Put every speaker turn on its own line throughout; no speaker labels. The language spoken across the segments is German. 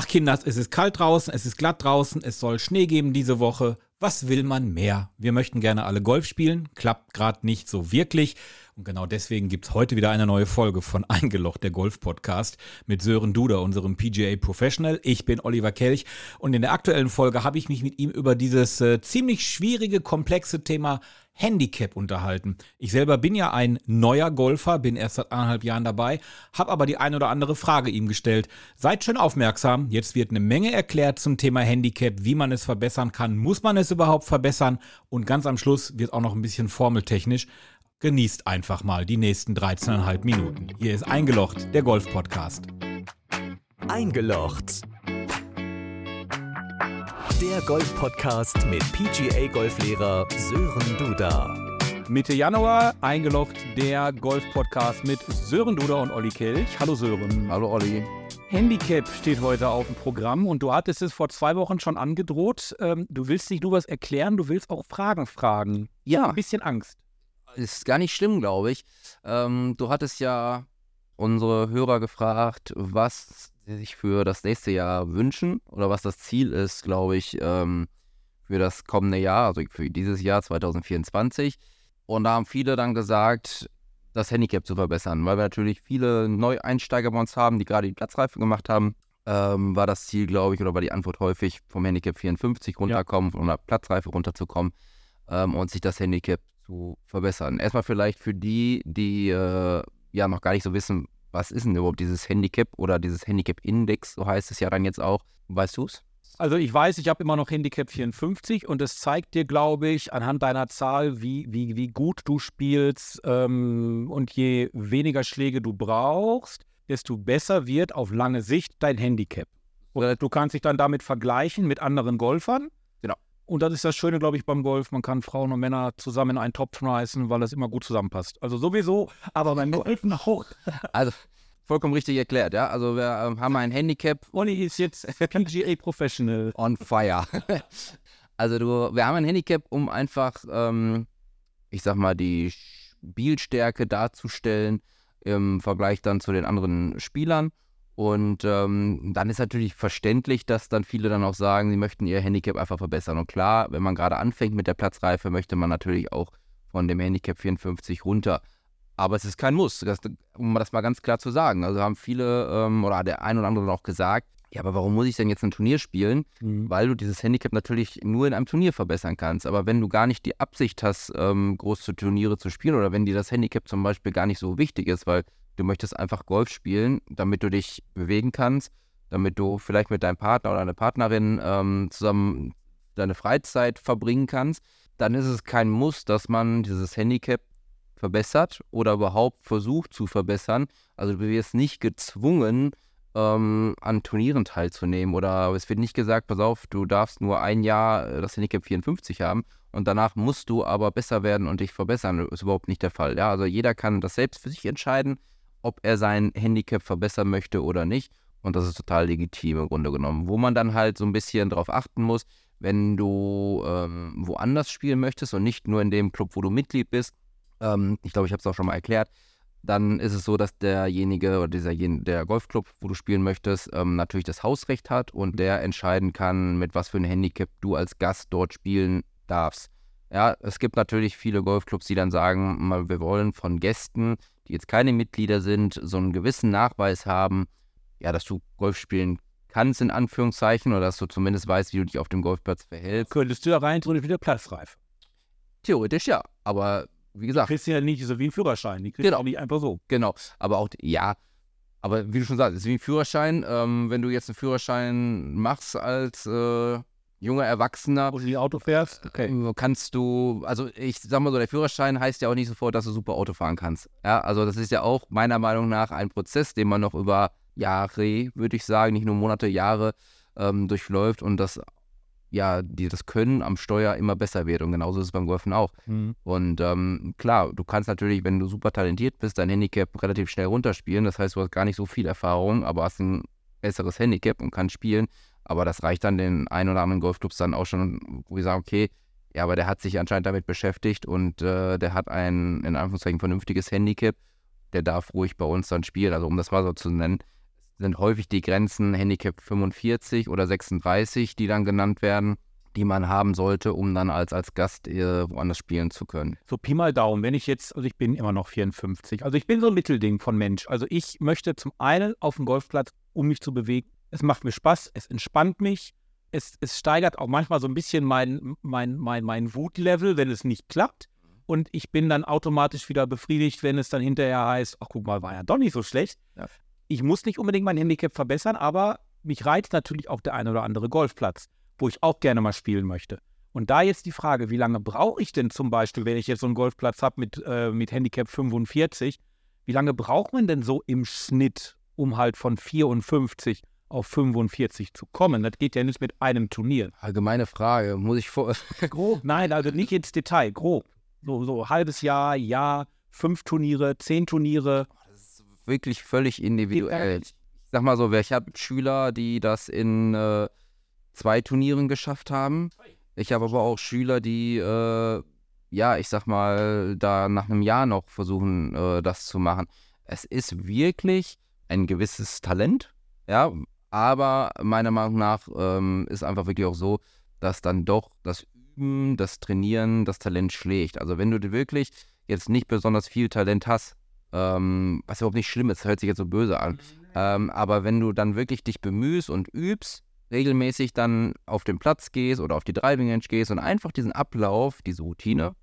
Ach Kinders, es ist kalt draußen, es ist glatt draußen, es soll Schnee geben diese Woche. Was will man mehr? Wir möchten gerne alle Golf spielen, klappt gerade nicht so wirklich. Und genau deswegen gibt's heute wieder eine neue Folge von Eingelocht, der Golf-Podcast, mit Sören Duder, unserem PGA Professional. Ich bin Oliver Kelch und in der aktuellen Folge habe ich mich mit ihm über dieses äh, ziemlich schwierige, komplexe Thema Handicap unterhalten. Ich selber bin ja ein neuer Golfer, bin erst seit anderthalb Jahren dabei, habe aber die ein oder andere Frage ihm gestellt. Seid schön aufmerksam, jetzt wird eine Menge erklärt zum Thema Handicap, wie man es verbessern kann, muss man es überhaupt verbessern und ganz am Schluss wird auch noch ein bisschen formeltechnisch. Genießt einfach mal die nächsten 13,5 Minuten. Hier ist Eingelocht, der Golf-Podcast.
Eingelocht. Der Golf-Podcast mit PGA-Golflehrer Sören Duda.
Mitte Januar eingelocht der Golf-Podcast mit Sören Duda und Olli Kelch. Hallo Sören.
Hallo Olli.
Handicap steht heute auf dem Programm und du hattest es vor zwei Wochen schon angedroht. Ähm, du willst nicht nur was erklären, du willst auch Fragen fragen.
Ja.
Ein bisschen Angst
ist gar nicht schlimm, glaube ich. Ähm, du hattest ja unsere Hörer gefragt, was sie sich für das nächste Jahr wünschen oder was das Ziel ist, glaube ich, ähm, für das kommende Jahr, also für dieses Jahr 2024. Und da haben viele dann gesagt, das Handicap zu verbessern, weil wir natürlich viele Neueinsteiger bei uns haben, die gerade die Platzreife gemacht haben. Ähm, war das Ziel, glaube ich, oder war die Antwort häufig, vom Handicap 54 runterkommen, ja. von der Platzreife runterzukommen ähm, und sich das Handicap zu verbessern. Erstmal vielleicht für die, die äh, ja noch gar nicht so wissen, was ist denn überhaupt dieses Handicap oder dieses Handicap-Index, so heißt es ja dann jetzt auch. Weißt du es?
Also ich weiß, ich habe immer noch Handicap 54 und es zeigt dir, glaube ich, anhand deiner Zahl, wie, wie, wie gut du spielst ähm, und je weniger Schläge du brauchst, desto besser wird auf lange Sicht dein Handicap. Oder du kannst dich dann damit vergleichen mit anderen Golfern und das ist das Schöne, glaube ich, beim Golf. Man kann Frauen und Männer zusammen in einen Topf schmeißen, weil das immer gut zusammenpasst. Also sowieso, aber beim Golf auch.
Also vollkommen richtig erklärt, ja. Also wir ähm, haben ein Handicap.
Olli ist jetzt PGA Professional.
On fire. also du, wir haben ein Handicap, um einfach, ähm, ich sag mal, die Spielstärke darzustellen im Vergleich dann zu den anderen Spielern. Und ähm, dann ist natürlich verständlich, dass dann viele dann auch sagen, sie möchten ihr Handicap einfach verbessern. Und klar, wenn man gerade anfängt mit der Platzreife, möchte man natürlich auch von dem Handicap 54 runter. Aber es ist kein Muss, das, um das mal ganz klar zu sagen. Also haben viele ähm, oder der ein oder andere auch gesagt, ja, aber warum muss ich denn jetzt ein Turnier spielen? Mhm. Weil du dieses Handicap natürlich nur in einem Turnier verbessern kannst. Aber wenn du gar nicht die Absicht hast, ähm, große Turniere zu spielen oder wenn dir das Handicap zum Beispiel gar nicht so wichtig ist, weil Du möchtest einfach Golf spielen, damit du dich bewegen kannst, damit du vielleicht mit deinem Partner oder deiner Partnerin ähm, zusammen deine Freizeit verbringen kannst. Dann ist es kein Muss, dass man dieses Handicap verbessert oder überhaupt versucht zu verbessern. Also du wirst nicht gezwungen, ähm, an Turnieren teilzunehmen oder es wird nicht gesagt, pass auf, du darfst nur ein Jahr äh, das Handicap 54 haben und danach musst du aber besser werden und dich verbessern. Das ist überhaupt nicht der Fall. Ja, also jeder kann das selbst für sich entscheiden ob er sein Handicap verbessern möchte oder nicht. Und das ist total legitim im Grunde genommen. Wo man dann halt so ein bisschen drauf achten muss, wenn du ähm, woanders spielen möchtest und nicht nur in dem Club, wo du Mitglied bist, ähm, ich glaube, ich habe es auch schon mal erklärt, dann ist es so, dass derjenige oder dieser der Golfclub, wo du spielen möchtest, ähm, natürlich das Hausrecht hat und der entscheiden kann, mit was für ein Handicap du als Gast dort spielen darfst. Ja, es gibt natürlich viele Golfclubs, die dann sagen, wir wollen von Gästen die jetzt keine Mitglieder sind, so einen gewissen Nachweis haben, ja, dass du Golf spielen kannst, in Anführungszeichen, oder dass du zumindest weißt, wie du dich auf dem Golfplatz verhältst.
Könntest du da rein theoretisch wieder platzreif?
Theoretisch ja, aber wie gesagt.
Die kriegst du ja nicht so wie ein Führerschein, die kriegst genau. du nicht einfach so.
Genau, aber auch, ja, aber wie du schon sagst, es ist wie ein Führerschein. Ähm, wenn du jetzt einen Führerschein machst als äh, junger Erwachsener.
Wo du die Auto fährst?
Okay. Äh, kannst du, also ich sag mal so, der Führerschein heißt ja auch nicht sofort, dass du super Auto fahren kannst. Ja, also das ist ja auch meiner Meinung nach ein Prozess, den man noch über Jahre, würde ich sagen, nicht nur Monate, Jahre ähm, durchläuft und das ja, die das Können am Steuer immer besser wird. Und genauso ist es beim Golfen auch. Mhm. Und ähm, klar, du kannst natürlich, wenn du super talentiert bist, dein Handicap relativ schnell runterspielen. Das heißt, du hast gar nicht so viel Erfahrung, aber hast ein besseres Handicap und kannst spielen. Aber das reicht dann den ein oder anderen Golfclubs dann auch schon, wo wir sagen, okay, ja, aber der hat sich anscheinend damit beschäftigt und äh, der hat ein, in Anführungszeichen, vernünftiges Handicap. Der darf ruhig bei uns dann spielen. Also um das mal so zu nennen, sind häufig die Grenzen Handicap 45 oder 36, die dann genannt werden, die man haben sollte, um dann als, als Gast äh, woanders spielen zu können.
So Pi mal Daumen, wenn ich jetzt, also ich bin immer noch 54, also ich bin so ein Mittelding von Mensch. Also ich möchte zum einen auf dem Golfplatz, um mich zu bewegen. Es macht mir Spaß, es entspannt mich, es, es steigert auch manchmal so ein bisschen mein, mein, mein, mein Wutlevel, wenn es nicht klappt. Und ich bin dann automatisch wieder befriedigt, wenn es dann hinterher heißt, ach guck mal, war ja doch nicht so schlecht.
Ja.
Ich muss nicht unbedingt mein Handicap verbessern, aber mich reizt natürlich auch der ein oder andere Golfplatz, wo ich auch gerne mal spielen möchte. Und da jetzt die Frage, wie lange brauche ich denn zum Beispiel, wenn ich jetzt so einen Golfplatz habe mit, äh, mit Handicap 45, wie lange braucht man denn so im Schnitt, um halt von 54 auf 45 zu kommen? Das geht ja nicht mit einem Turnier.
Allgemeine Frage, muss ich vor.
Grob, nein, also nicht ins Detail, grob. So, so halbes Jahr, Jahr, fünf Turniere, zehn Turniere.
Das ist wirklich völlig individuell. Ich sag mal so, ich habe Schüler, die das in äh, zwei Turnieren geschafft haben. Ich habe aber auch Schüler, die, äh, ja, ich sag mal, da nach einem Jahr noch versuchen, äh, das zu machen. Es ist wirklich ein gewisses Talent, ja, aber meiner Meinung nach ähm, ist einfach wirklich auch so, dass dann doch das Üben, das Trainieren, das Talent schlägt. Also wenn du wirklich jetzt nicht besonders viel Talent hast, ähm, was überhaupt nicht schlimm ist, hört sich jetzt so böse an, ähm, aber wenn du dann wirklich dich bemühst und übst, regelmäßig dann auf den Platz gehst oder auf die Driving Range gehst und einfach diesen Ablauf, diese Routine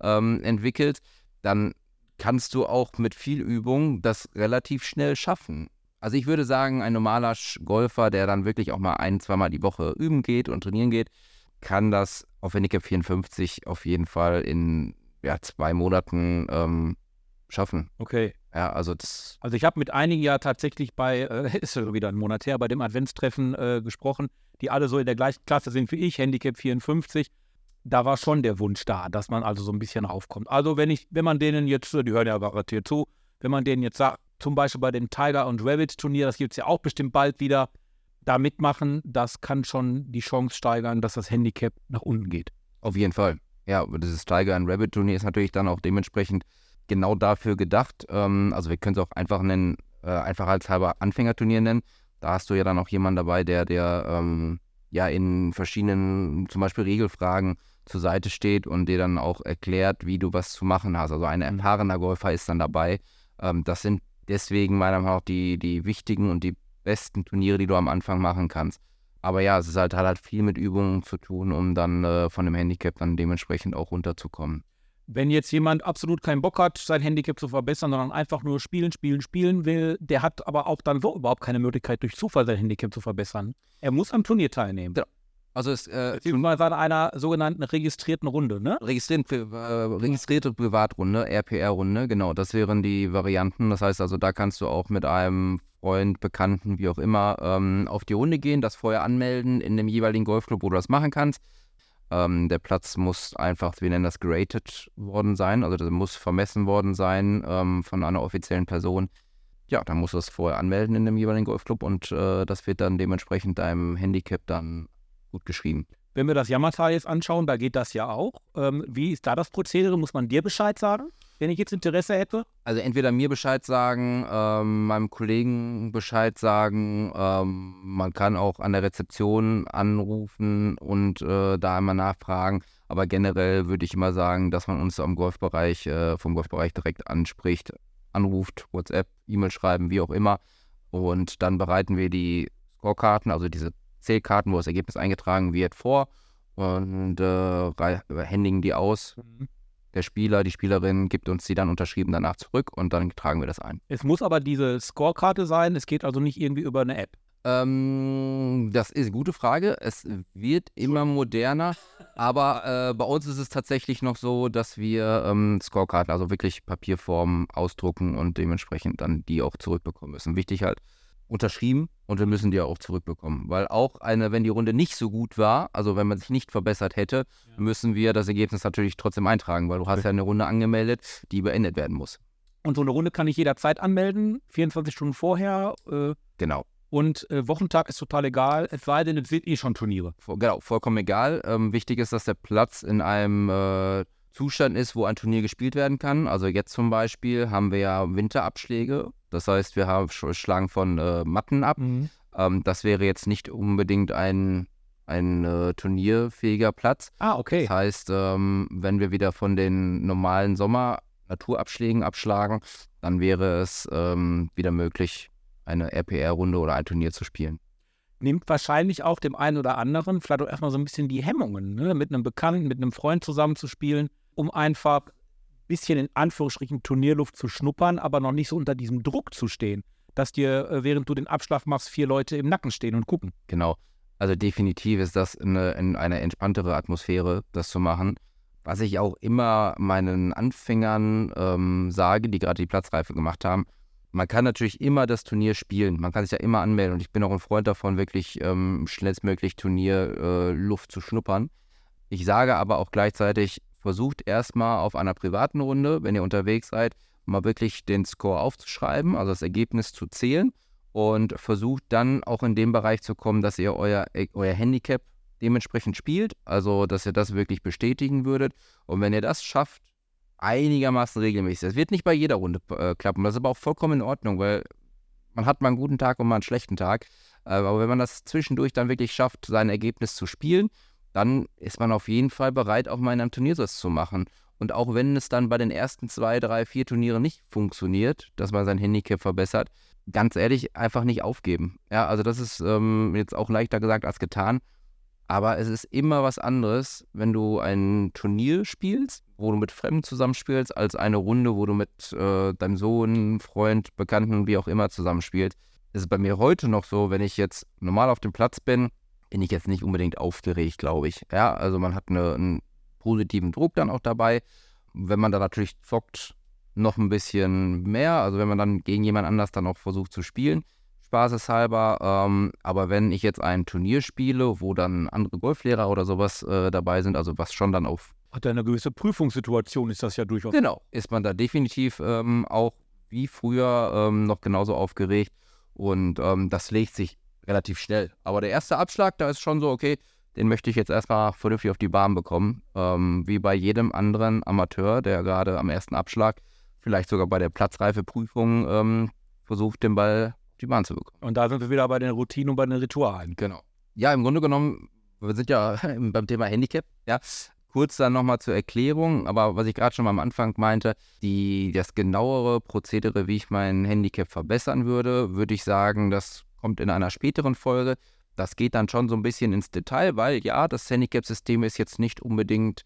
ähm, entwickelst, dann kannst du auch mit viel Übung das relativ schnell schaffen. Also ich würde sagen, ein normaler Golfer, der dann wirklich auch mal ein, zweimal die Woche üben geht und trainieren geht, kann das auf Handicap 54 auf jeden Fall in ja, zwei Monaten ähm, schaffen.
Okay.
Ja, also das.
Also ich habe mit einigen ja tatsächlich bei, äh, ist ja wieder ein Monat her, bei dem Adventstreffen äh, gesprochen, die alle so in der gleichen Klasse sind wie ich, Handicap 54. Da war schon der Wunsch da, dass man also so ein bisschen raufkommt. Also wenn ich, wenn man denen jetzt, die hören ja garantiert zu, wenn man denen jetzt sagt, zum Beispiel bei dem Tiger und Rabbit Turnier, das gibt es ja auch bestimmt bald wieder, da mitmachen, das kann schon die Chance steigern, dass das Handicap nach unten geht.
Auf jeden Fall. Ja, dieses Tiger and Rabbit Turnier ist natürlich dann auch dementsprechend genau dafür gedacht. Ähm, also wir können es auch einfach nennen, äh, einfach als halber Anfängerturnier nennen. Da hast du ja dann auch jemanden dabei, der, der ähm, ja in verschiedenen, zum Beispiel Regelfragen zur Seite steht und dir dann auch erklärt, wie du was zu machen hast. Also ein erfahrener Golfer ist dann dabei. Ähm, das sind deswegen meiner Meinung nach die, die wichtigen und die besten Turniere, die du am Anfang machen kannst. Aber ja, es ist halt, hat halt viel mit Übungen zu tun, um dann äh, von dem Handicap dann dementsprechend auch runterzukommen.
Wenn jetzt jemand absolut keinen Bock hat, sein Handicap zu verbessern, sondern einfach nur spielen, spielen, spielen will, der hat aber auch dann so überhaupt keine Möglichkeit, durch Zufall sein Handicap zu verbessern. Er muss am Turnier teilnehmen.
Ja. Also es äh,
Beziehungsweise an einer sogenannten registrierten Runde, ne?
registriert, äh, registrierte Privatrunde, RPR-Runde, genau, das wären die Varianten. Das heißt also, da kannst du auch mit einem Freund, Bekannten, wie auch immer, ähm, auf die Runde gehen, das vorher anmelden in dem jeweiligen Golfclub, wo du das machen kannst. Ähm, der Platz muss einfach, wir nennen das gerated worden sein, also das muss vermessen worden sein ähm, von einer offiziellen Person. Ja, dann musst du das vorher anmelden in dem jeweiligen Golfclub und äh, das wird dann dementsprechend deinem Handicap dann gut geschrieben.
Wenn wir das Yamata jetzt anschauen, da geht das ja auch. Ähm, wie ist da das Prozedere? Muss man dir Bescheid sagen, wenn ich jetzt Interesse hätte?
Also entweder mir Bescheid sagen, ähm, meinem Kollegen Bescheid sagen, ähm, man kann auch an der Rezeption anrufen und äh, da einmal nachfragen. Aber generell würde ich immer sagen, dass man uns am Golfbereich, äh, vom Golfbereich direkt anspricht, anruft, WhatsApp, E-Mail schreiben, wie auch immer. Und dann bereiten wir die Scorekarten, also diese Zählkarten, wo das Ergebnis eingetragen wird, vor und äh, rei- händigen die aus. Der Spieler, die Spielerin gibt uns die dann unterschrieben danach zurück und dann tragen wir das ein.
Es muss aber diese Scorekarte sein. Es geht also nicht irgendwie über eine App.
Ähm, das ist eine gute Frage. Es wird immer moderner, aber äh, bei uns ist es tatsächlich noch so, dass wir ähm, Scorekarten, also wirklich Papierformen ausdrucken und dementsprechend dann die auch zurückbekommen müssen. Wichtig halt, unterschrieben und wir müssen die auch zurückbekommen. Weil auch eine, wenn die Runde nicht so gut war, also wenn man sich nicht verbessert hätte, müssen wir das Ergebnis natürlich trotzdem eintragen, weil du hast ja eine Runde angemeldet, die beendet werden muss.
Und so eine Runde kann ich jederzeit anmelden, 24 Stunden vorher. Äh,
Genau.
und äh, Wochentag ist total egal, es sei denn, es sind eh schon Turniere.
Genau, vollkommen egal. Ähm, wichtig ist, dass der Platz in einem äh, Zustand ist, wo ein Turnier gespielt werden kann. Also jetzt zum Beispiel haben wir ja Winterabschläge. Das heißt, wir haben sch- schlagen von äh, Matten ab.
Mhm.
Ähm, das wäre jetzt nicht unbedingt ein, ein äh, turnierfähiger Platz.
Ah, okay.
Das heißt, ähm, wenn wir wieder von den normalen Sommer-Naturabschlägen abschlagen, dann wäre es ähm, wieder möglich, eine RPR-Runde oder ein Turnier zu spielen.
nimmt wahrscheinlich auch dem einen oder anderen vielleicht auch erstmal so ein bisschen die Hemmungen, ne? mit einem Bekannten, mit einem Freund zusammenzuspielen, um einfach ein bisschen in Anführungsstrichen Turnierluft zu schnuppern, aber noch nicht so unter diesem Druck zu stehen, dass dir, äh, während du den Abschlag machst, vier Leute im Nacken stehen und gucken.
Genau. Also definitiv ist das eine, in eine entspanntere Atmosphäre, das zu machen. Was ich auch immer meinen Anfängern ähm, sage, die gerade die Platzreife gemacht haben, man kann natürlich immer das Turnier spielen. Man kann sich ja immer anmelden. Und ich bin auch ein Freund davon, wirklich ähm, schnellstmöglich Turnierluft äh, zu schnuppern. Ich sage aber auch gleichzeitig, versucht erstmal auf einer privaten Runde, wenn ihr unterwegs seid, mal wirklich den Score aufzuschreiben, also das Ergebnis zu zählen und versucht dann auch in dem Bereich zu kommen, dass ihr euer, euer Handicap dementsprechend spielt, also dass ihr das wirklich bestätigen würdet. Und wenn ihr das schafft, einigermaßen regelmäßig, das wird nicht bei jeder Runde äh, klappen, das ist aber auch vollkommen in Ordnung, weil man hat mal einen guten Tag und mal einen schlechten Tag. Äh, aber wenn man das zwischendurch dann wirklich schafft, sein Ergebnis zu spielen, dann ist man auf jeden Fall bereit, auch mal in einem Turniersatz zu machen. Und auch wenn es dann bei den ersten zwei, drei, vier Turnieren nicht funktioniert, dass man sein Handicap verbessert, ganz ehrlich, einfach nicht aufgeben. Ja, also das ist ähm, jetzt auch leichter gesagt als getan. Aber es ist immer was anderes, wenn du ein Turnier spielst, wo du mit Fremden zusammenspielst, als eine Runde, wo du mit äh, deinem Sohn, Freund, Bekannten, wie auch immer zusammenspielst. Es ist bei mir heute noch so, wenn ich jetzt normal auf dem Platz bin, bin ich jetzt nicht unbedingt aufgeregt, glaube ich. Ja, also man hat eine, einen positiven Druck dann auch dabei. Wenn man da natürlich zockt, noch ein bisschen mehr. Also wenn man dann gegen jemand anders dann auch versucht zu spielen, spaßeshalber. Ähm, aber wenn ich jetzt ein Turnier spiele, wo dann andere Golflehrer oder sowas äh, dabei sind, also was schon dann auf
Hat eine gewisse Prüfungssituation, ist das ja durchaus.
Genau, ist man da definitiv ähm, auch wie früher ähm, noch genauso aufgeregt und ähm, das legt sich relativ schnell. Aber der erste Abschlag, da ist schon so, okay, den möchte ich jetzt erstmal vernünftig auf die Bahn bekommen. Ähm, wie bei jedem anderen Amateur, der gerade am ersten Abschlag, vielleicht sogar bei der Platzreifeprüfung, ähm, versucht, den Ball auf die Bahn zu bekommen.
Und da sind wir wieder bei den Routinen und bei den Ritualen.
Genau. Ja, im Grunde genommen, wir sind ja beim Thema Handicap, ja. Kurz dann nochmal zur Erklärung, aber was ich gerade schon mal am Anfang meinte, die, das genauere Prozedere, wie ich mein Handicap verbessern würde, würde ich sagen, das kommt in einer späteren Folge. Das geht dann schon so ein bisschen ins Detail, weil ja, das Handicap-System ist jetzt nicht unbedingt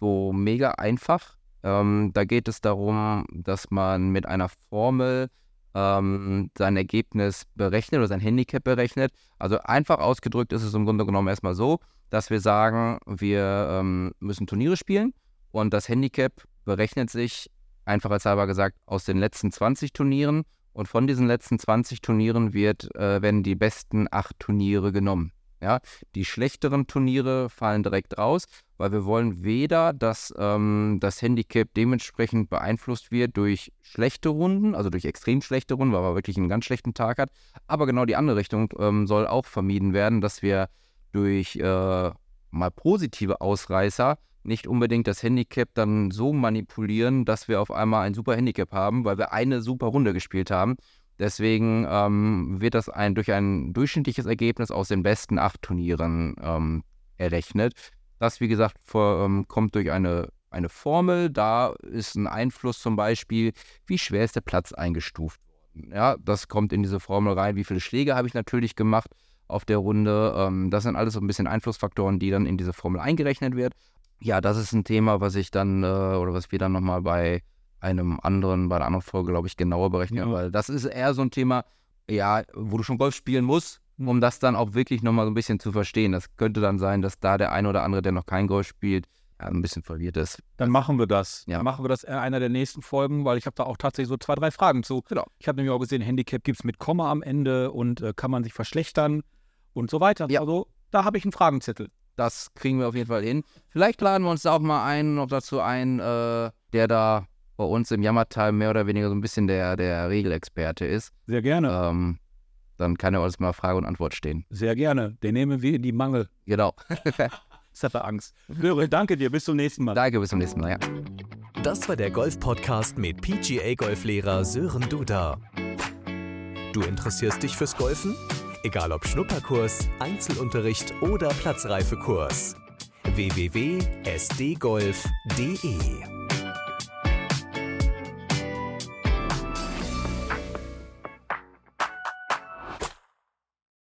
so mega einfach. Ähm, da geht es darum, dass man mit einer Formel ähm, sein Ergebnis berechnet oder sein Handicap berechnet. Also einfach ausgedrückt ist es im Grunde genommen erstmal so, dass wir sagen, wir ähm, müssen Turniere spielen und das Handicap berechnet sich, einfach als halber gesagt, aus den letzten 20 Turnieren und von diesen letzten 20 Turnieren wird, äh, werden die besten acht Turniere genommen. Ja, die schlechteren Turniere fallen direkt raus, weil wir wollen weder, dass ähm, das Handicap dementsprechend beeinflusst wird durch schlechte Runden, also durch extrem schlechte Runden, weil man wirklich einen ganz schlechten Tag hat, aber genau die andere Richtung ähm, soll auch vermieden werden, dass wir durch äh, mal positive Ausreißer nicht unbedingt das Handicap dann so manipulieren, dass wir auf einmal ein super Handicap haben, weil wir eine super Runde gespielt haben. Deswegen ähm, wird das ein, durch ein durchschnittliches Ergebnis aus den besten acht Turnieren ähm, errechnet. Das, wie gesagt, vor, ähm, kommt durch eine, eine Formel. Da ist ein Einfluss zum Beispiel, wie schwer ist der Platz eingestuft worden. Ja, das kommt in diese Formel rein. Wie viele Schläge habe ich natürlich gemacht auf der Runde? Ähm, das sind alles so ein bisschen Einflussfaktoren, die dann in diese Formel eingerechnet wird. Ja, das ist ein Thema, was ich dann äh, oder was wir dann nochmal bei einem anderen, bei einer anderen Folge, glaube ich, genauer berechnen,
Ja.
weil das ist eher so ein Thema, ja, wo du schon Golf spielen musst, um das dann auch wirklich nochmal so ein bisschen zu verstehen. Das könnte dann sein, dass da der eine oder andere, der noch kein Golf spielt, ja, ein bisschen verwirrt ist.
Dann machen wir das.
Ja.
Dann machen wir das in einer der nächsten Folgen, weil ich habe da auch tatsächlich so zwei, drei Fragen zu.
Genau.
Ich habe nämlich auch gesehen, Handicap gibt es mit Komma am Ende und äh, kann man sich verschlechtern und so weiter.
Ja.
Also da habe ich einen Fragenzettel.
Das kriegen wir auf jeden Fall hin. Vielleicht laden wir uns da auch mal einen noch dazu ein, äh, der da bei uns im Jammertal mehr oder weniger so ein bisschen der, der Regelexperte ist.
Sehr gerne.
Ähm, dann kann er uns mal Frage und Antwort stehen.
Sehr gerne. Den nehmen wir in die Mangel.
Genau.
Hat er Angst. Sören, danke dir. Bis zum nächsten Mal.
Danke, bis zum nächsten Mal. Ja.
Das war der Golf-Podcast mit PGA-Golflehrer Sören Duda. Du interessierst dich fürs Golfen? Egal ob Schnupperkurs, Einzelunterricht oder Platzreifekurs. www.sdgolf.de